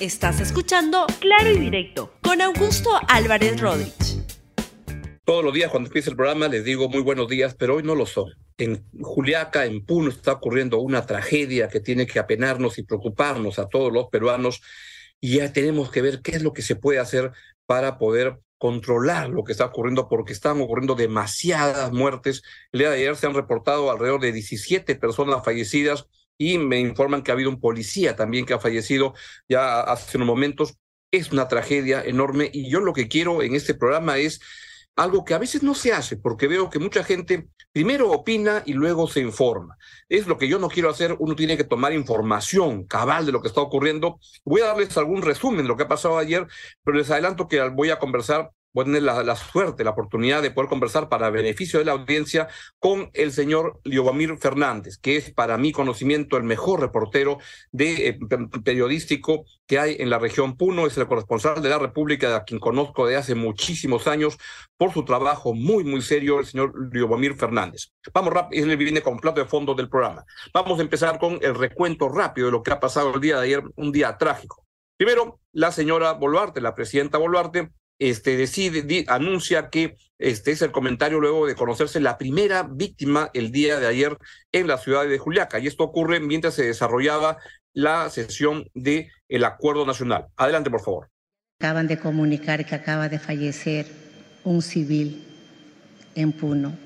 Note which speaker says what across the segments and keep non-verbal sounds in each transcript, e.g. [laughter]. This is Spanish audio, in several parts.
Speaker 1: Estás escuchando Claro y Directo con Augusto Álvarez Rodríguez.
Speaker 2: Todos los días cuando empieza el programa les digo muy buenos días, pero hoy no lo son. En Juliaca, en Puno, está ocurriendo una tragedia que tiene que apenarnos y preocuparnos a todos los peruanos y ya tenemos que ver qué es lo que se puede hacer para poder controlar lo que está ocurriendo porque están ocurriendo demasiadas muertes. El día de ayer se han reportado alrededor de 17 personas fallecidas y me informan que ha habido un policía también que ha fallecido ya hace unos momentos. Es una tragedia enorme y yo lo que quiero en este programa es algo que a veces no se hace, porque veo que mucha gente primero opina y luego se informa. Es lo que yo no quiero hacer, uno tiene que tomar información cabal de lo que está ocurriendo. Voy a darles algún resumen de lo que ha pasado ayer, pero les adelanto que voy a conversar voy a tener la, suerte, la oportunidad de poder conversar para beneficio de la audiencia con el señor Liobamir Fernández, que es para mi conocimiento el mejor reportero de, eh, periodístico que hay en la región Puno, es el corresponsal de la República, a quien conozco de hace muchísimos años por su trabajo muy, muy serio, el señor Liobamir Fernández. Vamos rápido, él viene con plato de fondo del programa. Vamos a empezar con el recuento rápido de lo que ha pasado el día de ayer, un día trágico. Primero, la señora Boluarte, la presidenta Boluarte, este, decide, anuncia que este es el comentario luego de conocerse la primera víctima el día de ayer en la ciudad de Juliaca. Y esto ocurre mientras se desarrollaba la sesión del el Acuerdo Nacional. Adelante, por favor.
Speaker 3: Acaban de comunicar que acaba de fallecer un civil en Puno.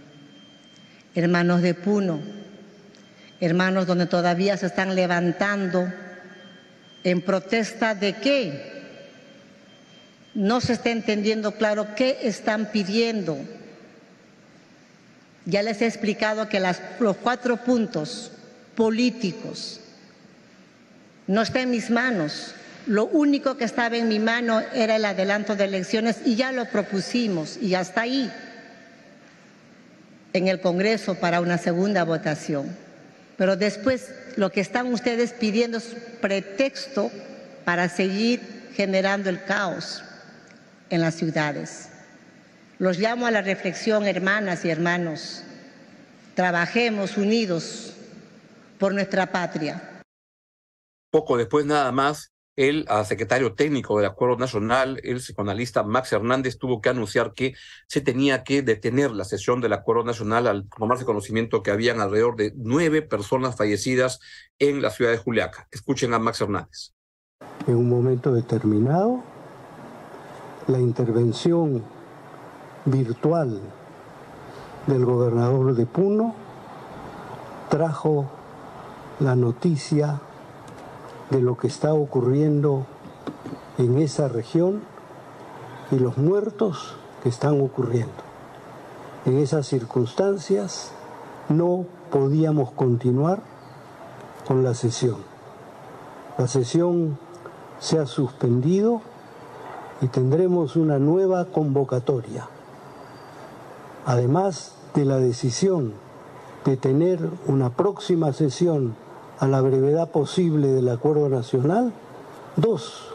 Speaker 3: Hermanos de Puno, hermanos donde todavía se están levantando en protesta de qué? No se está entendiendo claro qué están pidiendo. Ya les he explicado que los cuatro puntos políticos no está en mis manos. Lo único que estaba en mi mano era el adelanto de elecciones y ya lo propusimos y hasta ahí en el Congreso para una segunda votación. Pero después lo que están ustedes pidiendo es pretexto para seguir generando el caos en las ciudades. Los llamo a la reflexión, hermanas y hermanos. Trabajemos unidos por nuestra patria.
Speaker 2: Poco después nada más, el secretario técnico del Acuerdo Nacional, el psicoanalista Max Hernández, tuvo que anunciar que se tenía que detener la sesión del Acuerdo Nacional al tomarse conocimiento que habían alrededor de nueve personas fallecidas en la ciudad de Juliaca. Escuchen a Max Hernández.
Speaker 4: En un momento determinado, la intervención virtual del gobernador de Puno trajo la noticia de lo que está ocurriendo en esa región y los muertos que están ocurriendo. En esas circunstancias no podíamos continuar con la sesión. La sesión se ha suspendido y tendremos una nueva convocatoria. Además de la decisión de tener una próxima sesión a la brevedad posible del Acuerdo Nacional, dos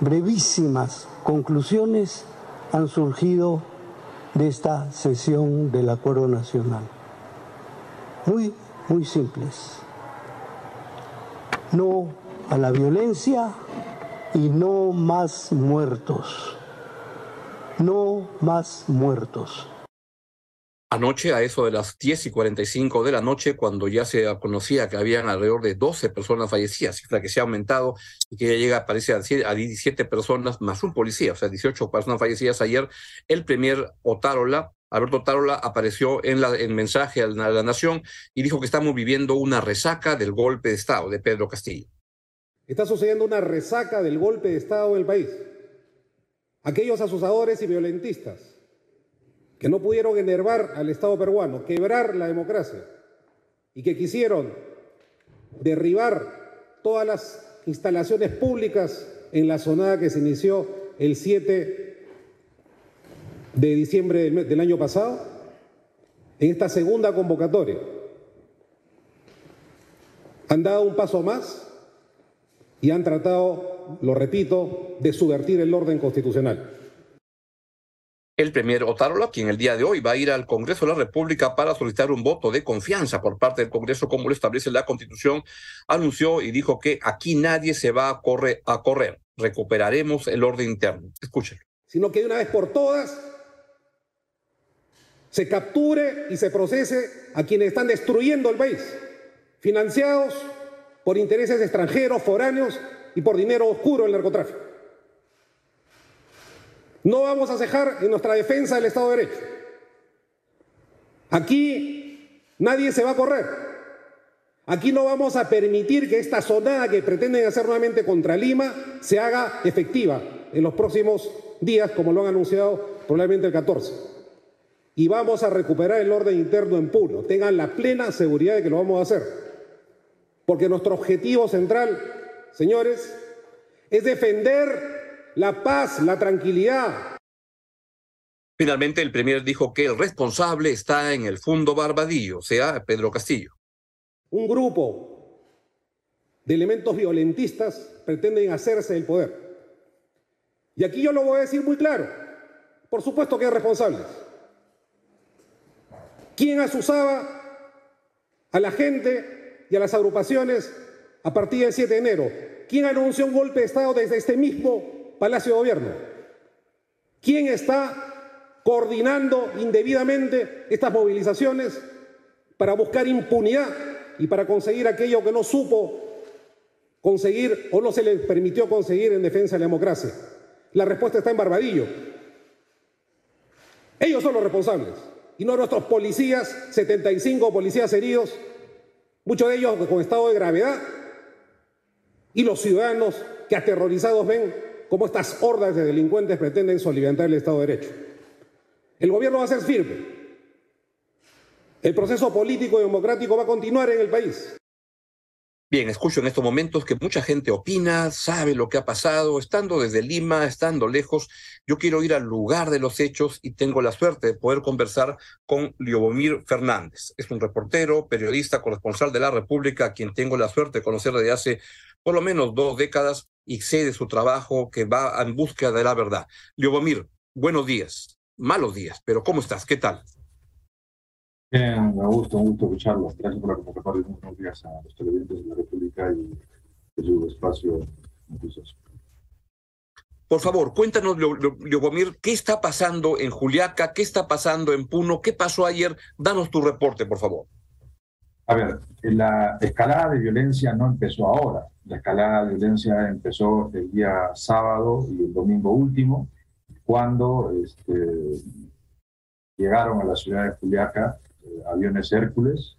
Speaker 4: brevísimas conclusiones han surgido de esta sesión del Acuerdo Nacional. Muy, muy simples. No a la violencia y no más muertos. No más muertos.
Speaker 2: Anoche, a eso de las 10 y 45 de la noche, cuando ya se conocía que habían alrededor de 12 personas fallecidas, cifra que se ha aumentado y que ya llega, parece, a 17 personas más un policía, o sea, 18 personas fallecidas ayer, el premier Otárola, Alberto Otárola, apareció en la, en mensaje a la Nación y dijo que estamos viviendo una resaca del golpe de Estado de Pedro Castillo.
Speaker 5: Está sucediendo una resaca del golpe de Estado del país. Aquellos asusadores y violentistas que no pudieron enervar al Estado peruano, quebrar la democracia y que quisieron derribar todas las instalaciones públicas en la zonada que se inició el 7 de diciembre del, año pasado, en esta segunda convocatoria. Han dado un paso más y han tratado, lo repito, de subvertir el orden constitucional.
Speaker 2: El premier Otárola, quien el día de hoy va a ir al Congreso de la República para solicitar un voto de confianza por parte del Congreso, como lo establece la Constitución, anunció y dijo que aquí nadie se va a, correr, a correr. Recuperaremos el orden interno. Escúchelo.
Speaker 5: Sino que de una vez por todas se capture y se procese a quienes están destruyendo el país, financiados por intereses extranjeros, foráneos y por dinero oscuro del narcotráfico. No vamos a cejar en nuestra defensa del Estado de Derecho. Aquí nadie se va a correr. Aquí no vamos a permitir que esta sonada que pretenden hacer nuevamente contra Lima se haga efectiva en los próximos días, como lo han anunciado probablemente el 14. Y vamos a recuperar el orden interno en Puno. Tengan la plena seguridad de que lo vamos a hacer. Porque nuestro objetivo central, señores, es defender la paz, la tranquilidad.
Speaker 2: Finalmente, el Premier dijo que el responsable está en el Fundo Barbadillo, o sea, Pedro Castillo.
Speaker 5: Un grupo de elementos violentistas pretenden hacerse el poder. Y aquí yo lo voy a decir muy claro. Por supuesto que hay responsables. ¿Quién asusaba a la gente y a las agrupaciones a partir del 7 de enero? ¿Quién anunció un golpe de Estado desde este mismo Palacio de Gobierno? ¿Quién está coordinando indebidamente estas movilizaciones para buscar impunidad y para conseguir aquello que no supo conseguir o no se le permitió conseguir en defensa de la democracia? La respuesta está en Barbadillo. Ellos son los responsables y no nuestros policías, 75 policías heridos, muchos de ellos con estado de gravedad, y los ciudadanos que aterrorizados ven cómo estas hordas de delincuentes pretenden soliviantar el Estado de Derecho. El gobierno va a ser firme. El proceso político y democrático va a continuar en el país.
Speaker 2: Bien, escucho en estos momentos que mucha gente opina, sabe lo que ha pasado, estando desde Lima, estando lejos. Yo quiero ir al lugar de los hechos y tengo la suerte de poder conversar con Liobomir Fernández. Es un reportero, periodista, corresponsal de la República, a quien tengo la suerte de conocer desde hace por lo menos dos décadas y sé de su trabajo que va en búsqueda de la verdad. Liobomir, buenos días, malos días, pero ¿cómo estás? ¿Qué tal?
Speaker 6: Bien, me gusta, un gusto escucharlo. Gracias por la convocatoria. Buenos días a los televidentes de la República y de su espacio.
Speaker 2: Por favor, cuéntanos, Liobomir, ¿qué está pasando en Juliaca? ¿Qué está pasando en Puno? ¿Qué pasó ayer? Danos tu reporte, por favor.
Speaker 6: A ver, la escalada de violencia no empezó ahora. La escalada de violencia empezó el día sábado y el domingo último, cuando este, llegaron a la ciudad de Juliaca aviones Hércules,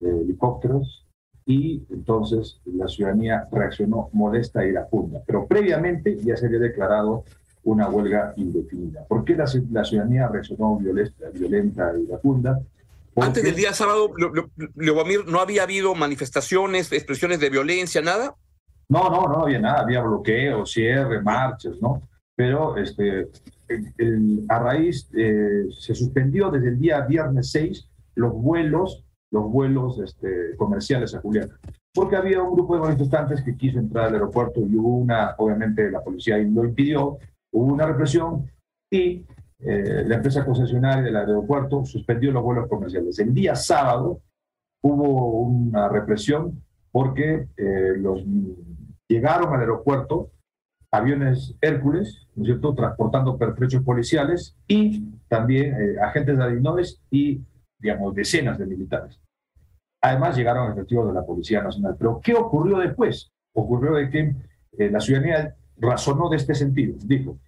Speaker 6: eh, helicópteros, y entonces la ciudadanía reaccionó modesta e iracunda. Pero previamente ya se había declarado una huelga indefinida. ¿Por qué la, ciudadanía reaccionó violenta, violenta e iracunda?
Speaker 2: Antes del día sábado, Leomir, ¿no había habido manifestaciones, expresiones de violencia, nada?
Speaker 6: No, no, no había nada. Había bloqueos, cierre, marchas, ¿no? Pero este, a raíz, eh, se suspendió desde el día viernes 6 los vuelos, los vuelos este, comerciales a Julián. Porque había un grupo de manifestantes que quiso entrar al aeropuerto y hubo una, obviamente la policía lo impidió, hubo una represión y eh, la empresa concesionaria del aeropuerto suspendió los vuelos comerciales. El día sábado hubo una represión porque eh, los, llegaron al aeropuerto aviones Hércules, ¿no es cierto?, transportando pertrechos policiales y también eh, agentes de adinoes y, digamos, decenas de militares. Además llegaron efectivos de la Policía Nacional. Pero, ¿qué ocurrió después? Ocurrió de que la ciudadanía razonó de este sentido. Dijo,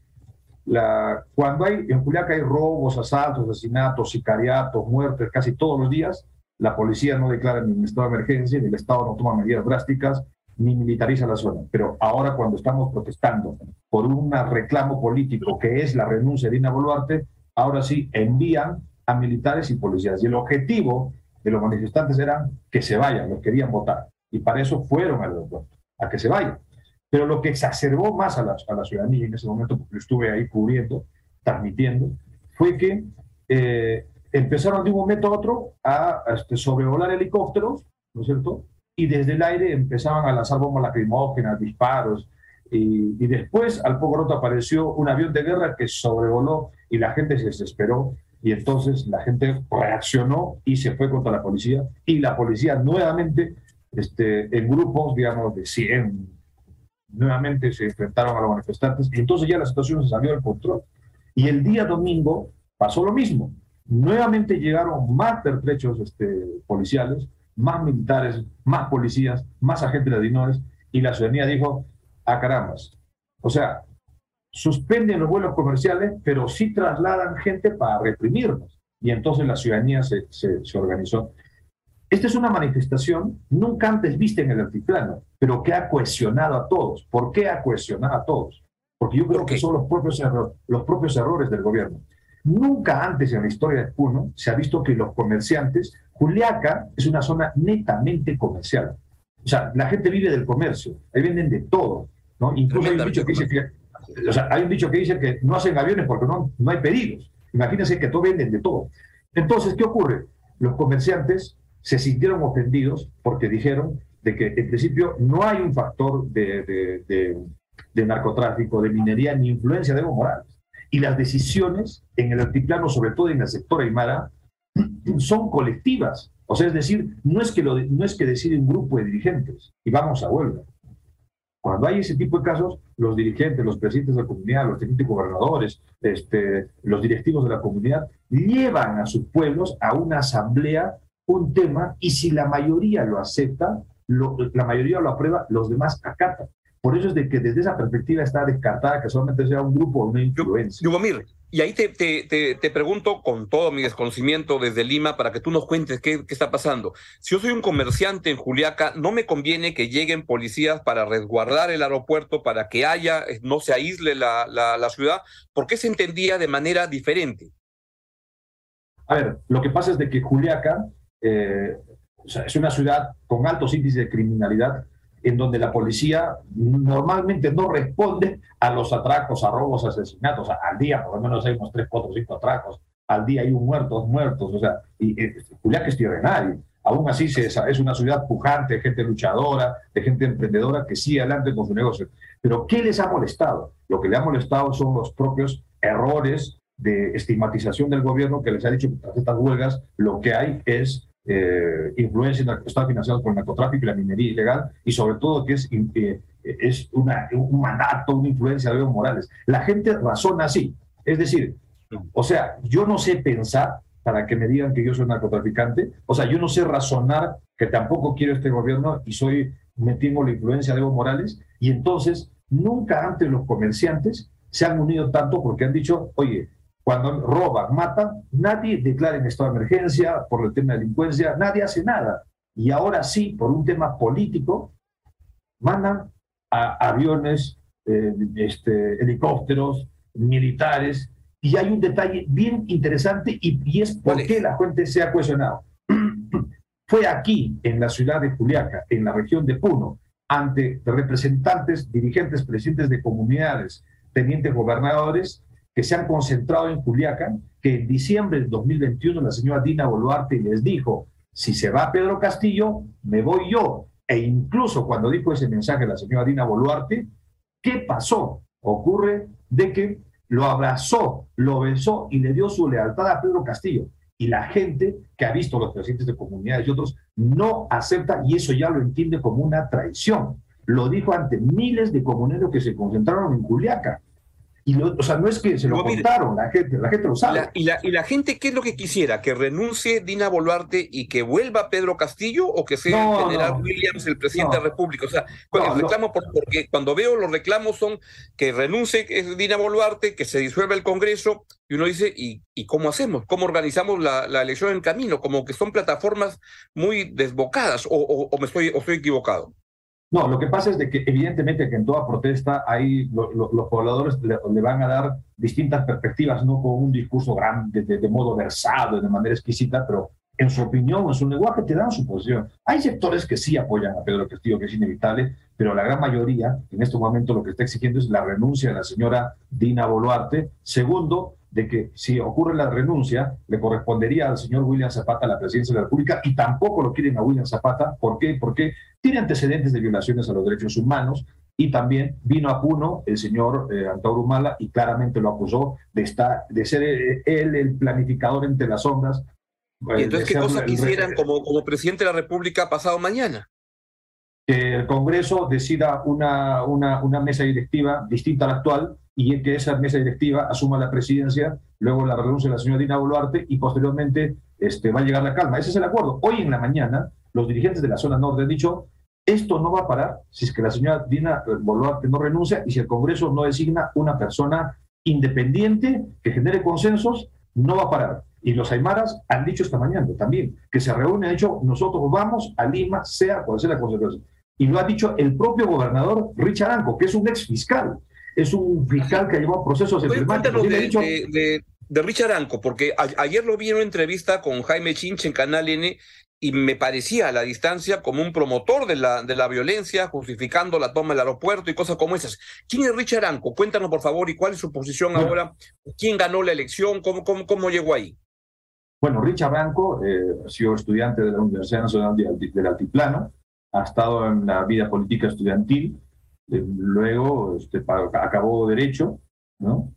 Speaker 6: la, cuando hay, en Juliaca hay robos, asaltos, asesinatos, sicariatos, muertes casi todos los días, la policía no declara ni un estado de emergencia, ni el Estado no toma medidas drásticas, ni militariza la zona. Pero ahora cuando estamos protestando por un reclamo político que es la renuncia de Dina Boluarte, ahora sí envían a militares y policías. Y el objetivo de los manifestantes era que se vayan, los querían votar. Y para eso fueron al aeropuerto, a que se vayan. Pero lo que exacerbó más a la, a la ciudadanía en ese momento, porque estuve ahí cubriendo, transmitiendo, fue que eh, empezaron de un momento a otro a, este, sobrevolar helicópteros, ¿no es cierto? Y desde el aire empezaban a lanzar bombas lacrimógenas, disparos, y, después al poco rato apareció un avión de guerra que sobrevoló y la gente se desesperó y entonces la gente reaccionó y se fue contra la policía y la policía nuevamente este, en grupos, digamos, de 100, nuevamente se enfrentaron a los manifestantes y entonces ya la situación se salió del control. Y el día domingo pasó lo mismo. Nuevamente llegaron más pertrechos este, policiales, más militares, más policías, más agentes de dinores y la ciudadanía dijo, a ah, carambas. O sea, suspenden los vuelos comerciales, pero sí trasladan gente para reprimirnos. Y entonces la ciudadanía se, se, organizó. Esta es una manifestación nunca antes vista en el altiplano, pero que ha cohesionado a todos. ¿Por qué ha cohesionado a todos? Porque yo creo que son los propios, los propios errores del gobierno. Nunca antes en la historia de Puno se ha visto que los comerciantes, Juliaca es una zona netamente comercial. O sea, la gente vive del comercio, ahí venden de todo. ¿no? Incluso hay un dicho que dice que o sea, hay un dicho que dice que no hacen aviones porque no, no hay pedidos. Imagínense que todo venden de todo. Entonces, ¿qué ocurre? Los comerciantes se sintieron ofendidos porque dijeron de que en principio no hay un factor de, de, narcotráfico, de minería, ni influencia de Evo Morales. Y las decisiones en el altiplano, sobre todo en el sector Aymara, son colectivas. O sea, es decir, no es que, lo, no es que decide un grupo de dirigentes y vamos a huelga. Cuando hay ese tipo de casos, los dirigentes, los presidentes de la comunidad, los tenientes gobernadores, este, los directivos de la comunidad, llevan a sus pueblos a una asamblea un tema y si la mayoría lo acepta, la mayoría lo aprueba, los demás acatan. Por eso es de que desde esa perspectiva está descartada que solamente sea un grupo o una influencia.
Speaker 2: Yugomir, y ahí te, te, te, pregunto con todo mi desconocimiento desde Lima para que tú nos cuentes qué, qué, está pasando. Si yo soy un comerciante en Juliaca, no me conviene que lleguen policías para resguardar el aeropuerto, para que haya, eh, no se aísle la, la, la ciudad, porque se entendía de manera diferente.
Speaker 6: A ver, lo que pasa es de que Juliaca eh, es una ciudad con altos índices de criminalidad en donde la policía normalmente no responde a los atracos, a robos, a asesinatos. al día por lo menos hay unos 3, 4, 5 atracos. Al día hay un muerto, dos muertos. O sea, y, y Julián que es nadie. Aún así se, es una ciudad pujante, de gente luchadora, de gente emprendedora que sigue adelante con su negocio. Pero ¿qué les ha molestado? Lo que le ha molestado son los propios errores de estigmatización del gobierno que les ha dicho que tras estas huelgas lo que hay es eh, influencia que está financiado por el narcotráfico y la minería ilegal, y sobre todo que es, eh, un mandato, una influencia de Evo Morales. La gente razona así. Es decir, o sea, yo no sé pensar para que me digan que yo soy narcotraficante, o sea, yo no sé razonar que tampoco quiero este gobierno y soy, me tengo la influencia de Evo Morales, y entonces nunca antes los comerciantes se han unido tanto porque han dicho, oye, cuando roban, matan, nadie declara en estado de emergencia por el tema de delincuencia, nadie hace nada. Y ahora sí, por un tema político, mandan a aviones, eh, este, helicópteros, militares. Y hay un detalle bien interesante y, y es por qué la gente se ha cuestionado. [clears throat] Fue aquí, en la ciudad de Juliaca, en la región de Puno, ante representantes, dirigentes, presidentes de comunidades, tenientes gobernadores, que se han concentrado en Culiacán, que en diciembre del 2021 la señora Dina Boluarte les dijo, si se va Pedro Castillo, me voy yo. E incluso cuando dijo ese mensaje la señora Dina Boluarte, ¿qué pasó? Ocurre de que lo abrazó, lo besó y le dio su lealtad a Pedro Castillo. Y la gente que ha visto los presidentes de comunidades y otros no acepta y eso ya lo entiende como una traición. Lo dijo ante miles de comuneros que se concentraron en Culiacán o sea, no es que se lo contaron, la gente, la gente lo sabe.
Speaker 2: y, la, ¿Y la gente qué es lo que quisiera? ¿Que renuncie Dina Boluarte y que vuelva Pedro Castillo o que sea el general Williams el presidente de la República? O sea, el reclamo, porque cuando veo los reclamos son que renuncie Dina Boluarte, que se disuelva el Congreso, y uno dice, ¿y, y cómo hacemos? ¿Cómo organizamos la, la, elección en camino? Como que son plataformas muy desbocadas, o, o me estoy, o estoy equivocado.
Speaker 6: No, lo que pasa es de que evidentemente que en toda protesta hay los pobladores le, van a dar distintas perspectivas, no con un discurso grande, de, modo versado, de manera exquisita, pero en su opinión, en su lenguaje, te dan su posición. Hay sectores que sí apoyan a Pedro Castillo, que es inevitable, pero la gran mayoría, en este momento, lo que está exigiendo es la renuncia de la señora Dina Boluarte. Segundo, de que si ocurre la renuncia, le correspondería al señor William Zapata la presidencia de la República y tampoco lo quieren a William Zapata. ¿Por qué? Porque tiene antecedentes de violaciones a los derechos humanos y también vino a Puno el señor eh, Antauro Humala y claramente lo acusó de, estar, de ser eh, él el planificador entre las sombras.
Speaker 2: ¿Y entonces qué cosa quisieran como, como presidente de la República pasado mañana?
Speaker 6: Que el Congreso decida una, una, una mesa directiva distinta a la actual y que esa mesa directiva asuma la presidencia, luego la renuncia de la señora Dina Boluarte y posteriormente este, va a llegar la calma. Ese es el acuerdo. Hoy en la mañana, los dirigentes de la zona norte han dicho, esto no va a parar si es que la señora Dina Boluarte no renuncia y si el Congreso no designa una persona independiente que genere consensos, no va a parar. Y los aymaras han dicho esta mañana también, que se reúnen, han dicho, nosotros vamos a Lima, sea cual sea la consecuencia. Y lo ha dicho el propio gobernador Richard Anco, que es un ex fiscal es un fiscal que ha llevado procesos emblemáticos.
Speaker 2: De, de, de, de, Richard Anco, porque ayer lo vi en una entrevista con Jaime Chinch en Canal N y me parecía a la distancia como un promotor de la, de la violencia, justificando la toma del aeropuerto y cosas como esas. ¿Quién es Richard Anco? Cuéntanos, por favor, y cuál es su posición ahora. ¿Quién ganó la elección? ¿Cómo, cómo, cómo llegó ahí?
Speaker 6: Bueno, Richard Anco eh, ha sido estudiante de la Universidad Nacional del Altiplano, ha estado en la vida política estudiantil, luego este, acabó Derecho, ¿no?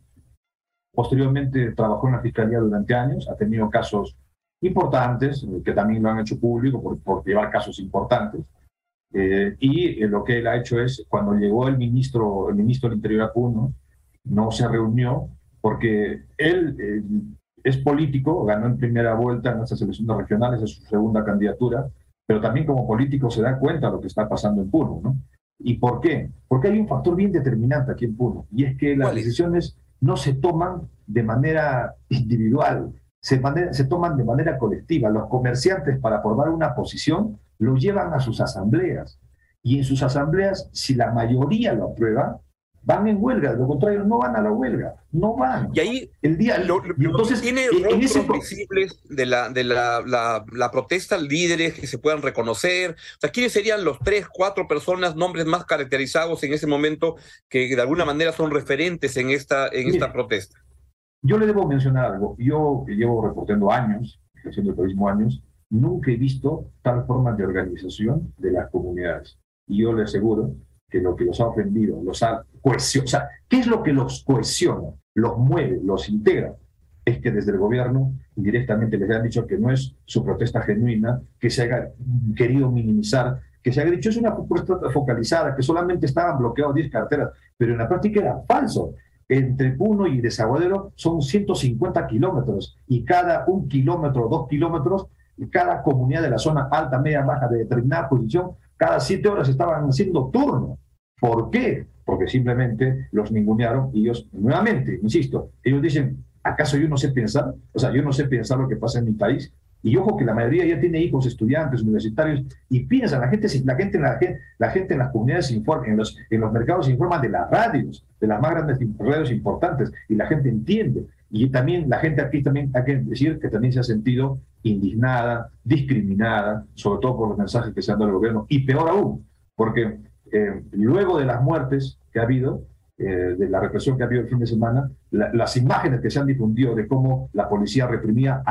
Speaker 6: Posteriormente trabajó en la Fiscalía durante años, ha tenido casos importantes, eh, que también lo han hecho público por, por llevar casos importantes. Eh, y eh, lo que él ha hecho es, cuando llegó el ministro, el ministro del Interior a Puno, no se reunió porque él es político, ganó en primera vuelta en estas elecciones regionales, es su segunda candidatura, pero también como político se da cuenta de lo que está pasando en Puno, ¿no? ¿Y por qué? Porque hay un factor bien determinante aquí en Puno, y es que las decisiones no se toman de manera individual, se, se toman de manera colectiva. Los comerciantes para formar una posición lo llevan a sus asambleas, y en sus asambleas, si la mayoría lo aprueba, van en huelga, de lo contrario no van a la huelga, no van.
Speaker 2: Y ahí el día lo, entonces tiene en ese visibles de la de la, la, la, protesta, líderes que se puedan reconocer. O sea, ¿quiénes serían los tres, cuatro personas, nombres más caracterizados en ese momento que de alguna manera son referentes en esta en esta protesta?
Speaker 6: Yo le debo mencionar algo. Yo que llevo reportando años, haciendo el periodismo años, nunca he visto tal forma de organización de las comunidades. Y yo le aseguro que lo que los ha ofendido, los ha cohesionado. O sea, ¿qué es lo que los cohesiona, los mueve, los integra? Es que desde el gobierno directamente les han dicho que no es su protesta genuina, que se haya querido minimizar, que se haya dicho es una propuesta focalizada, que solamente estaban bloqueados 10 carteras, pero en la práctica era falso. Entre Puno y Desaguadero son 150 kilómetros y cada un kilómetro, dos kilómetros, cada comunidad de la zona alta, media, baja de determinada posición, cada siete horas estaban haciendo turno. ¿Por qué? Porque simplemente los ningunearon y ellos, nuevamente, insisto, ellos dicen, ¿acaso yo no sé pensar? O sea, yo no sé pensar lo que pasa en mi país. Y ojo que la mayoría ya tiene hijos estudiantes, universitarios, y piensan, la gente, la gente, la gente, la gente en las comunidades se informa, en los, en los mercados se informan de las radios, de las más grandes radios importantes, y la gente entiende. Y también la gente aquí también hay que decir que también se ha sentido indignada, discriminada, sobre todo por los mensajes que se han dado al gobierno, y peor aún, porque eh, luego de las muertes que ha habido, eh, de la represión que ha habido el fin de semana, las imágenes que se han difundido de cómo la policía reprimía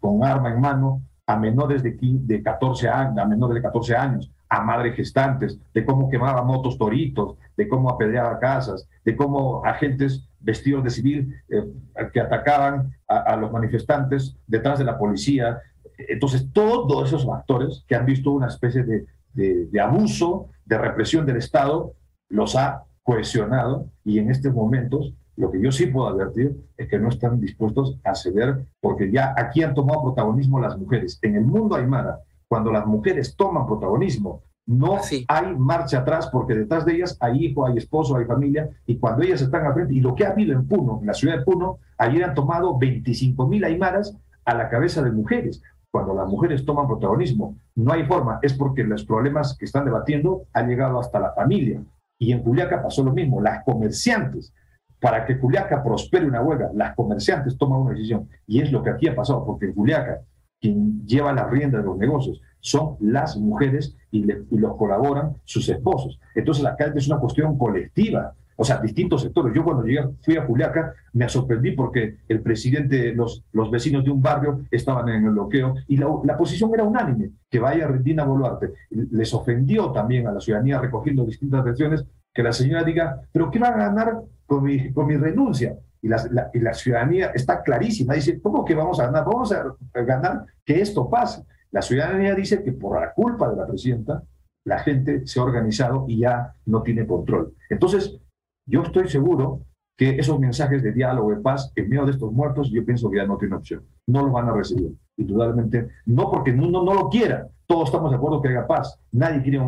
Speaker 6: con arma en mano a menores de, de 14 años, a menores de 14 años, a madres gestantes, de cómo quemaba motos toritos, de cómo apedreaba casas, de cómo agentes vestidos de civil eh, que atacaban a, los manifestantes detrás de la policía. Entonces, todos esos actores que han visto una especie de, de, abuso, de represión del Estado, los ha cohesionado y en estos momentos lo que yo sí puedo advertir es que no están dispuestos a ceder porque ya aquí han tomado protagonismo las mujeres. En el mundo aymara, cuando las mujeres toman protagonismo, no hay marcha atrás porque detrás de ellas hay hijo, hay esposo, hay familia y cuando ellas están al frente, y lo que ha habido en Puno, en la ciudad de Puno, ayer han tomado 25 mil aymaras a la cabeza de mujeres cuando las mujeres toman protagonismo, no hay forma, es porque los problemas que están debatiendo han llegado hasta la familia. Y en Juliaca pasó lo mismo, las comerciantes, para que Juliaca prospere una huelga, las comerciantes toman una decisión. Y es lo que aquí ha pasado, porque en Juliaca, quien lleva la rienda de los negocios son las mujeres y, los colaboran sus esposos. Entonces acá es una cuestión colectiva o sea, distintos sectores. Yo cuando llegué, fui a Juliaca, me sorprendí porque el presidente, los, los vecinos de un barrio estaban en el bloqueo y la, la posición era unánime, que vaya Dina Boluarte. Les ofendió también a la ciudadanía recogiendo distintas versiones que la señora diga, pero ¿qué va a ganar con mi, con mi renuncia? Y la, y la ciudadanía está clarísima, dice, ¿cómo que vamos a ganar? Vamos a ganar que esto pase. La ciudadanía dice que por la culpa de la presidenta, la gente se ha organizado y ya no tiene control. Entonces, yo estoy seguro que esos mensajes de diálogo, de paz, en medio de estos muertos, yo pienso que ya no tiene opción. No los van a recibir. Indudablemente, no porque no, no, lo quiera. Todos estamos de acuerdo que haya paz. Nadie quiere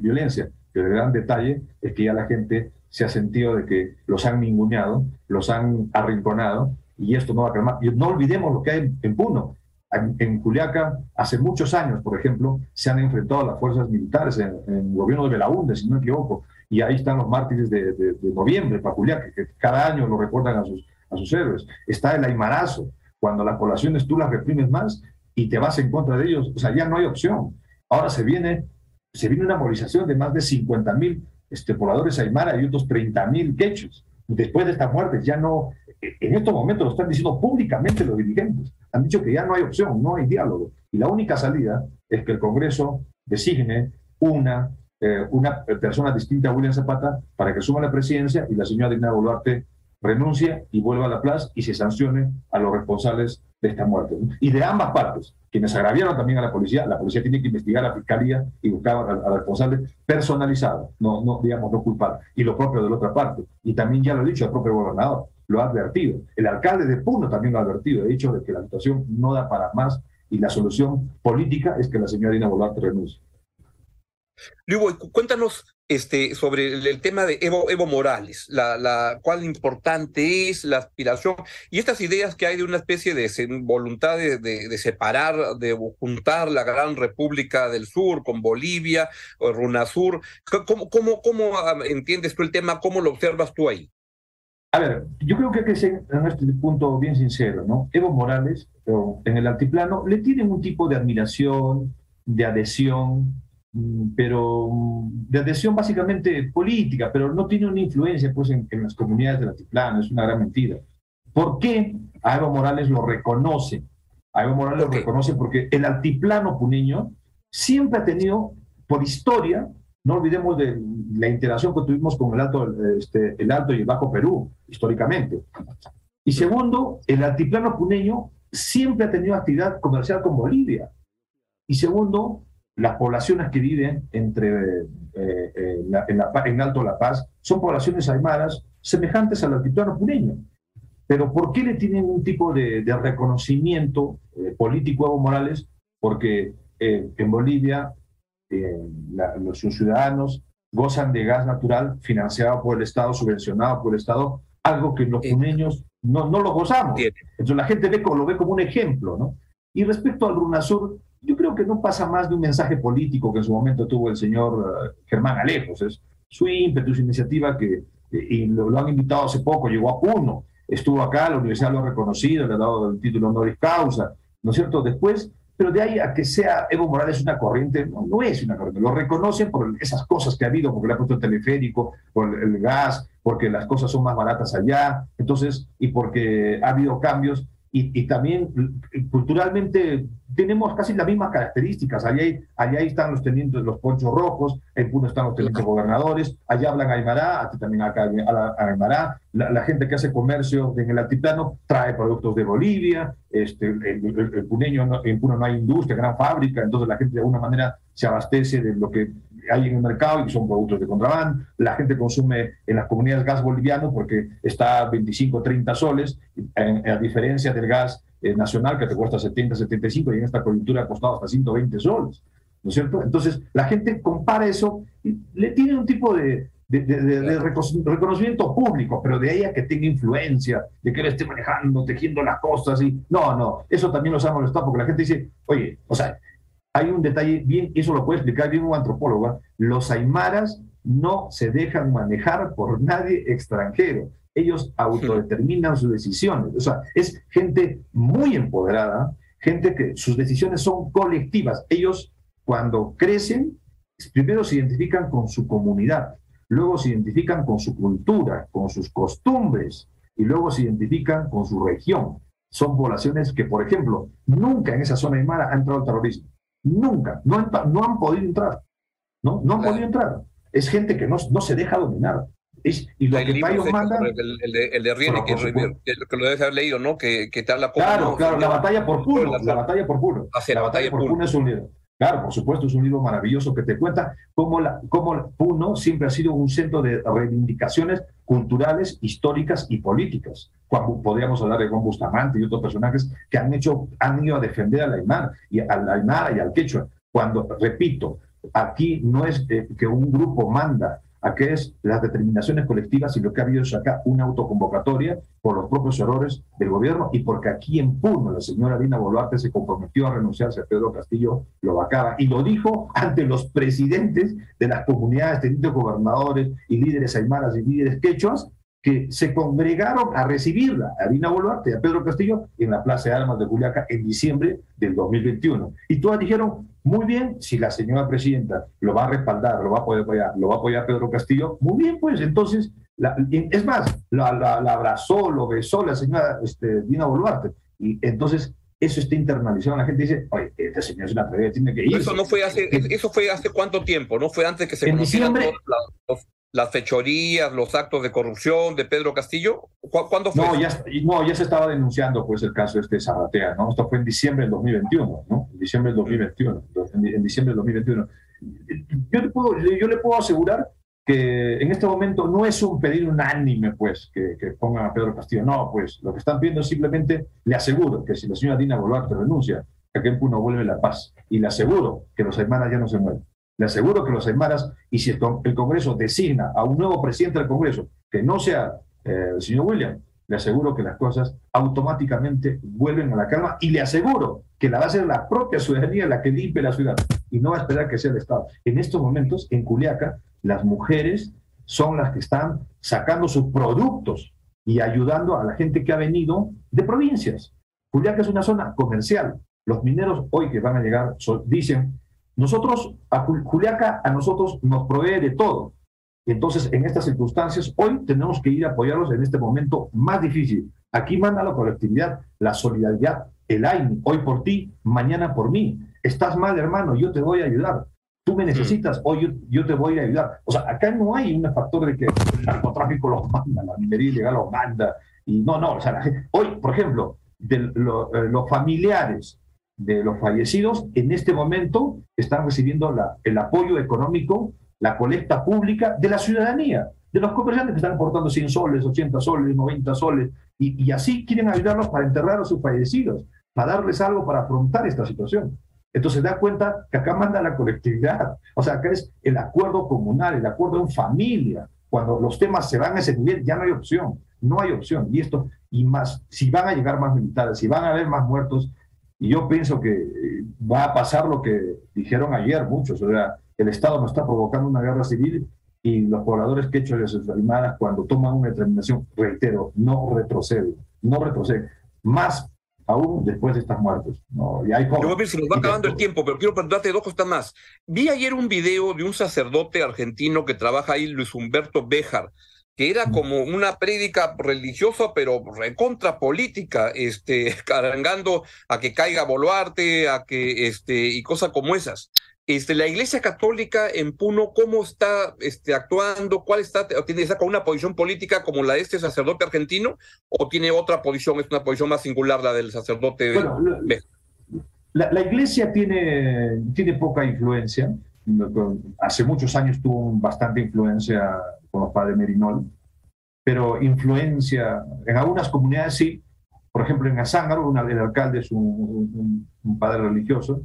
Speaker 6: violencia. Pero el gran detalle es que ya la gente se ha sentido de que los han ninguneado, los han arrinconado, y esto no va a calmar. Y no olvidemos lo que hay en Puno. En, Juliaca, hace muchos años, por ejemplo, se han enfrentado las fuerzas militares en, el gobierno de Belaúnde, si no me equivoco, y ahí están los mártires de, noviembre para Juliaca, que cada año lo recuerdan a sus, a sus héroes. Está el aymarazo, cuando las poblaciones tú las reprimes más y te vas en contra de ellos, o sea, ya no hay opción. Ahora se viene, se viene una movilización de más de 50 mil este, pobladores aymara y otros 30 mil quechos. Después de esta muerte, ya no, en estos momentos lo están diciendo públicamente los dirigentes. Han dicho que ya no hay opción, no hay diálogo. Y la única salida es que el Congreso designe una, eh, una persona distinta a William Zapata para que suma la presidencia y la señora Dina Boluarte renuncie y vuelva a la plaza y se sancione a los responsables de esta muerte. Y de ambas partes, quienes agraviaron también a la policía, la policía tiene que investigar a la fiscalía y buscar al, responsable personalizado, no, digamos, no culpable. Y lo propio de la otra parte. Y también ya lo ha dicho el propio gobernador lo ha advertido. El alcalde de Puno también lo ha advertido, ha dicho de que la situación no da para más y la solución política es que la señora Dina Boluarte renuncie.
Speaker 2: Lugo, cuéntanos este, sobre el, tema de Evo, Evo Morales, la, la, cuál importante es la aspiración y estas ideas que hay de una especie de voluntad de, de, separar, de juntar la gran República del Sur con Bolivia, o Runasur. ¿Cómo, cómo, ¿Cómo ah, entiendes tú el tema? ¿Cómo lo observas tú ahí?
Speaker 6: A ver, yo creo que hay que ser en este punto bien sincero, ¿no? Evo Morales, en el altiplano, le tienen un tipo de admiración, de adhesión, pero mm, de adhesión básicamente política, pero no tiene una influencia pues, en, las comunidades del altiplano, es una gran mentira. ¿Por qué a Evo Morales lo reconoce? A Evo Morales lo reconoce porque el altiplano puneño siempre ha tenido, por historia, no olvidemos de la interacción que tuvimos con el Alto, este, el alto y el Bajo Perú, históricamente. Y segundo, el altiplano puneño siempre ha tenido actividad comercial con Bolivia. Y segundo, las poblaciones que viven entre, eh, eh, en, en, Alto La Paz son poblaciones aymaras semejantes al altiplano puneño. Pero ¿por qué le tienen un tipo de, reconocimiento eh, político a Evo Morales? Porque en Bolivia los ciudadanos gozan de gas natural financiado por el Estado, subvencionado por el Estado, algo que los puneños no, no lo gozamos. Entonces la gente ve, lo ve como un ejemplo, ¿no? Y respecto al Runasur, yo creo que no pasa más de un mensaje político que en su momento tuvo el señor eh, Germán Alejos. Es su ímpetu, su iniciativa que y lo, han invitado hace poco, llegó a Puno, estuvo acá, la universidad lo ha reconocido, le ha dado el título honoris causa, ¿no es cierto? Después pero de ahí a que sea Evo Morales una corriente, no, es una corriente, lo reconocen por esas cosas que ha habido, porque le ha puesto el teleférico, por el gas, porque las cosas son más baratas allá, entonces, y porque ha habido cambios, y, también culturalmente tenemos casi las mismas características. Allá, allá están los tenientes, los ponchos rojos, en Puno están los tenientes gobernadores, allá hablan Aymara, aquí también acá Aymara. La, la gente que hace comercio en el altiplano trae productos de Bolivia, este, el, puneño, en Puno no hay industria, gran fábrica, entonces la gente de alguna manera se abastece de lo que hay en el mercado y son productos de contrabando. La gente consume en las comunidades gas boliviano porque está a 25, 30 soles, a diferencia del gas eh, nacional que te cuesta 70, 75 y en esta coyuntura ha costado hasta 120 soles. ¿No es cierto? Entonces, la gente compara eso y le tiene un tipo de, de, reconocimiento público, pero de ella que tenga influencia, de que él esté manejando, tejiendo las cosas y no, no, eso también nos ha molestado porque la gente dice, oye, o sea, hay un detalle bien, eso lo puede explicar bien un antropólogo, ¿eh? los aymaras no se dejan manejar por nadie extranjero. Ellos autodeterminan sus decisiones. O sea, es gente muy empoderada, gente que sus decisiones son colectivas. Ellos, cuando crecen, primero se identifican con su comunidad, luego se identifican con su cultura, con sus costumbres, y luego se identifican con su región. Son poblaciones que, por ejemplo, nunca en esa zona aymara ha entrado el terrorismo Nunca, no han, no han podido entrar, ¿no? No han podido entrar. es gente que no, no se deja dominar. Y lo que ellos mandan...
Speaker 2: El, el, de, el de Riene, que, que, lo debes haber leído, ¿no? Que, que te habla
Speaker 6: como... Claro, claro, la batalla por puro, la, batalla por puro.
Speaker 2: Hacia la, batalla, por puro
Speaker 6: es un libro. Claro, por supuesto, es un libro maravilloso que te cuenta cómo, la, cómo Puno siempre ha sido un centro de reivindicaciones culturales, históricas y políticas. Cuando podríamos hablar de Juan Bustamante y otros personajes que han, hecho, han ido a defender al Aymar y al Aymara y al Quechua. Cuando, repito, aquí no es eh, que un grupo manda, a qué es las determinaciones colectivas y lo que ha habido es acá una autoconvocatoria por los propios errores del gobierno y porque aquí en Puno la señora Dina Boluarte se comprometió a renunciarse a Pedro Castillo lo vacaba y lo dijo ante los presidentes de las comunidades, tenientes gobernadores y líderes aymaras y líderes quechuas que se congregaron a recibirla, a Dina Boluarte y a Pedro Castillo en la Plaza de Armas de Juliaca en diciembre del 2021. Y todas dijeron, muy bien, si la señora presidenta lo va a respaldar, lo va a apoyar, lo va a apoyar Pedro Castillo, muy bien, pues entonces, es más, la, abrazó, lo besó la señora este, Dina Boluarte. Y entonces eso está internalizado. La gente dice, oye, esta señora es una atrevida, tiene que ir.
Speaker 2: Eso no fue hace, eso fue hace cuánto tiempo, ¿no? Fue antes que se
Speaker 6: en diciembre,
Speaker 2: las fechorías, los actos de corrupción de Pedro Castillo? ¿Cuándo fue?
Speaker 6: No, ya, no, ya se estaba denunciando pues el caso este de Zaratea, ¿no? Esto fue en diciembre del 2021, ¿no? En diciembre del 2021, en, diciembre del 2021. Yo le, puedo, yo le puedo asegurar que en este momento no es un pedido unánime, pues, que, que, pongan a Pedro Castillo. No, pues, lo que están pidiendo es simplemente, le aseguro que si la señora Dina Boluarte renuncia, que aquel no vuelve la paz. Y le aseguro que los hermanos ya no se mueven. Le aseguro que los aymaras, y si el, Congreso designa a un nuevo presidente del Congreso, que no sea eh, el señor William, le aseguro que las cosas automáticamente vuelven a la calma y le aseguro que la va a ser la propia ciudadanía la que limpie la ciudad y no va a esperar que sea el Estado. En estos momentos, en Culiaca, las mujeres son las que están sacando sus productos y ayudando a la gente que ha venido de provincias. Culiaca es una zona comercial. Los mineros hoy que van a llegar dicen nosotros, a Juliaca, a nosotros nos provee de todo. Entonces, en estas circunstancias, hoy tenemos que ir a apoyarlos en este momento más difícil. Aquí manda la colectividad, la solidaridad, el AINI, hoy por ti, mañana por mí. Estás mal, hermano, yo te voy a ayudar. Tú me necesitas, hoy yo, te voy a ayudar. O sea, acá no hay un factor de que el narcotráfico los manda, la minería ilegal los manda. Y no, no, o sea, hoy, por ejemplo, de eh, los familiares de los fallecidos en este momento están recibiendo el apoyo económico, la colecta pública de la ciudadanía, de los comerciantes que están aportando 100 soles, 80 soles, 90 soles, y, y así quieren ayudarlos para enterrar a sus fallecidos, para darles algo para afrontar esta situación. Entonces da cuenta que acá manda la colectividad, o sea, acá es el acuerdo comunal, el acuerdo en familia. Cuando los temas se van a ese nivel, ya no hay opción, no hay opción. Y esto, y más, si van a llegar más militares, si van a haber más muertos, y yo pienso que eh, va a pasar lo que dijeron ayer muchos, o sea, el Estado no está provocando una guerra civil y los pobladores quechos de sus animadas cuando toman una determinación, reitero, no retroceden, no retroceden, más aún después de estas muertes. ¿no?
Speaker 2: Y hay Yo ver si nos va acabando el tiempo, pero quiero preguntarte dos cosas más. Vi ayer un video de un sacerdote argentino que trabaja ahí, Luis Humberto Béjar, que era como una prédica religiosa, pero recontra política, este, [laughs] cargando a que caiga Boluarte, a que, este, y cosas como esas. Este, la Iglesia Católica en Puno, ¿cómo está este, actuando? ¿Cuál está? ¿Tiene está con una posición política como la de este sacerdote argentino? ¿O tiene otra posición? Es una posición más singular la del sacerdote.
Speaker 6: Bueno, la, la, Iglesia tiene, tiene poca influencia. Hace muchos años tuvo bastante influencia con los padres Merinol, pero influencia en algunas comunidades sí. Por ejemplo, en Azángaro, el alcalde es un, padre religioso,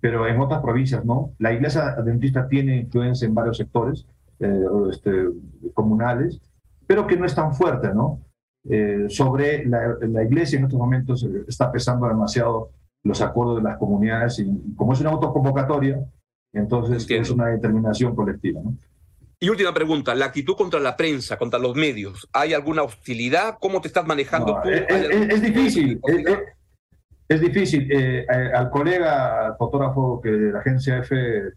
Speaker 6: pero en otras provincias no. La iglesia adventista tiene influencia en varios sectores eh, este, comunales, pero que no es tan fuerte, ¿no? Eh, sobre la, la, iglesia en estos momentos eh, está pesando demasiado los acuerdos de las comunidades y, como es una autoconvocatoria, entonces es una determinación colectiva, ¿no?
Speaker 2: Y última pregunta, la actitud contra la prensa, contra los medios, ¿hay alguna hostilidad? ¿Cómo te estás manejando tú?
Speaker 6: Es, difícil, es, difícil. Eh, al colega, al fotógrafo que de la agencia F eh,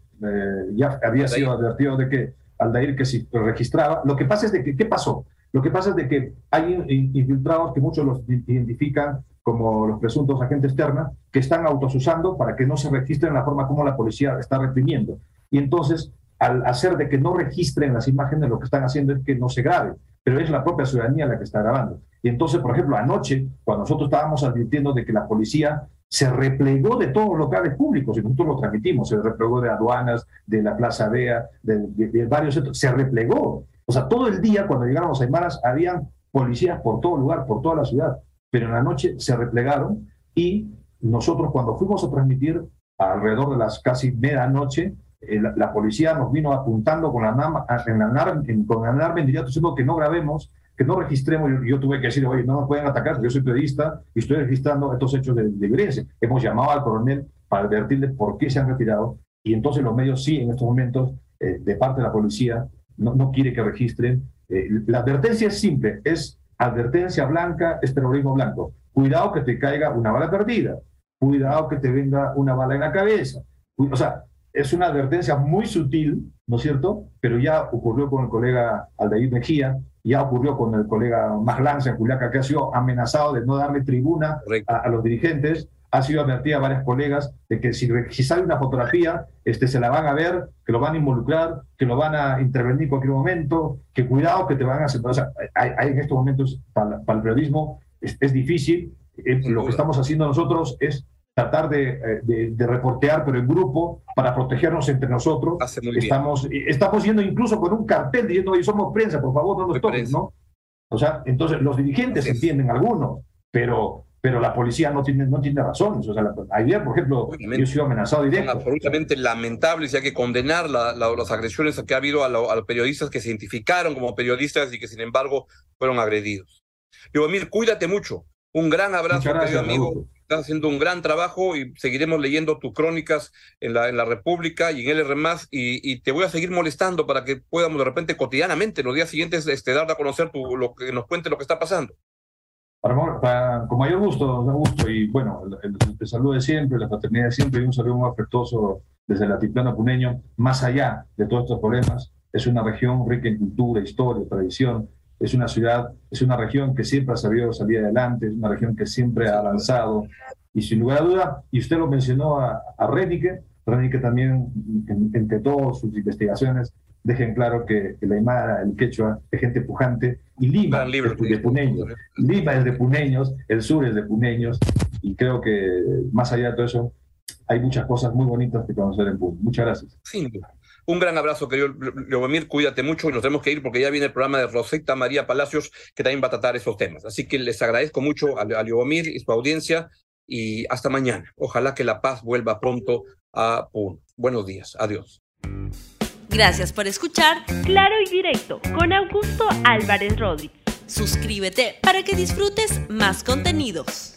Speaker 6: ya había sido advertido de que Aldair que si registraba, lo que pasa es de que, ¿qué pasó? Lo que pasa es de que hay infiltrados que muchos los identifican como los presuntos agentes externos, que están autosusando para que no se registren la forma como la policía está reprimiendo. Y entonces al hacer de que no registren las imágenes, lo que están haciendo es que no se grabe, pero es la propia ciudadanía la que está grabando. Y entonces, por ejemplo, anoche, cuando nosotros estábamos advirtiendo de que la policía se replegó de todos los locales públicos, y nosotros lo transmitimos, se replegó de aduanas, de la Plaza Bea, de, varios centros, se replegó. O sea, todo el día, cuando llegaron los Aymaras, habían policías por todo lugar, por toda la ciudad, pero en la noche se replegaron y nosotros cuando fuimos a transmitir alrededor de las casi medianoche, eh, la, policía nos vino apuntando con la, nama, en la, en, con la diciendo que no grabemos, que no registremos. Yo, yo, tuve que decir, oye, no me pueden atacar, yo soy periodista y estoy registrando estos hechos de, violencia. Hemos llamado al coronel para advertirle por qué se han retirado y entonces los medios sí, en estos momentos, eh, de parte de la policía, no, no quiere que registren. Eh, la advertencia es simple, es advertencia blanca, es terrorismo blanco. Cuidado que te caiga una bala perdida, cuidado que te venga una bala en la cabeza. O sea, es una advertencia muy sutil, ¿no es cierto? Pero ya ocurrió con el colega Aldair Mejía, ya ocurrió con el colega Maglanza en Juliaca, que ha sido amenazado de no darle tribuna a, los dirigentes, ha sido advertida a varias colegas de que si, si, sale una fotografía, este, se la van a ver, que lo van a involucrar, que lo van a intervenir en cualquier momento, que cuidado que te van a hacer. O sea, hay, en estos momentos para, el periodismo es, es difícil. Eh, lo que estamos haciendo nosotros es tratar eh, de, de, reportear, pero en grupo, para protegernos entre nosotros. Estamos, estamos yendo incluso con un cartel diciendo, oye, somos prensa, por favor, no nos toquen, ¿no? O sea, entonces los dirigentes entienden algunos, pero, pero la policía no tiene, no tiene razones. O sea, ayer, por ejemplo, yo he sido amenazado directo.
Speaker 2: Son absolutamente lamentables y hay que condenar las agresiones que ha habido a, los periodistas que se identificaron como periodistas y que, sin embargo, fueron agredidos. Mir, cuídate mucho. Un gran abrazo, querido amigo estás haciendo un gran trabajo y seguiremos leyendo tus crónicas en la, en la República y en LR+, y, y te voy a seguir molestando para que podamos de repente cotidianamente, los días siguientes, este, dar a conocer tu, lo que nos cuente lo que está pasando.
Speaker 6: Para, con mayor gusto, gusto, y bueno, el, saludo de siempre, la fraternidad de siempre, y un saludo muy afectuoso desde el altiplano puneño, más allá de todos estos problemas, es una región rica en cultura, historia, tradición, es una ciudad, es una región que siempre ha sabido salir adelante, es una región que siempre ha avanzado. Y sin lugar a duda, y usted lo mencionó a, a Renike, también, entre todas sus investigaciones, dejen claro que el Aymara, el Quechua, es gente pujante, y Lima es de puneños. Lima es de puneños, el sur es de puneños, y creo que más allá de todo eso, hay muchas cosas muy bonitas que conocer en Puno. Muchas gracias.
Speaker 2: Sí, un gran abrazo, querido Leomir, cuídate mucho y nos tenemos que ir porque ya viene el programa de Rosetta María Palacios que también va a tratar esos temas. Así que les agradezco mucho a, a y su audiencia y hasta mañana. Ojalá que la paz vuelva pronto a Puno. Buenos días, adiós.
Speaker 1: Gracias por escuchar Claro y Directo con Augusto Álvarez Rodríguez. Suscríbete para que disfrutes más contenidos.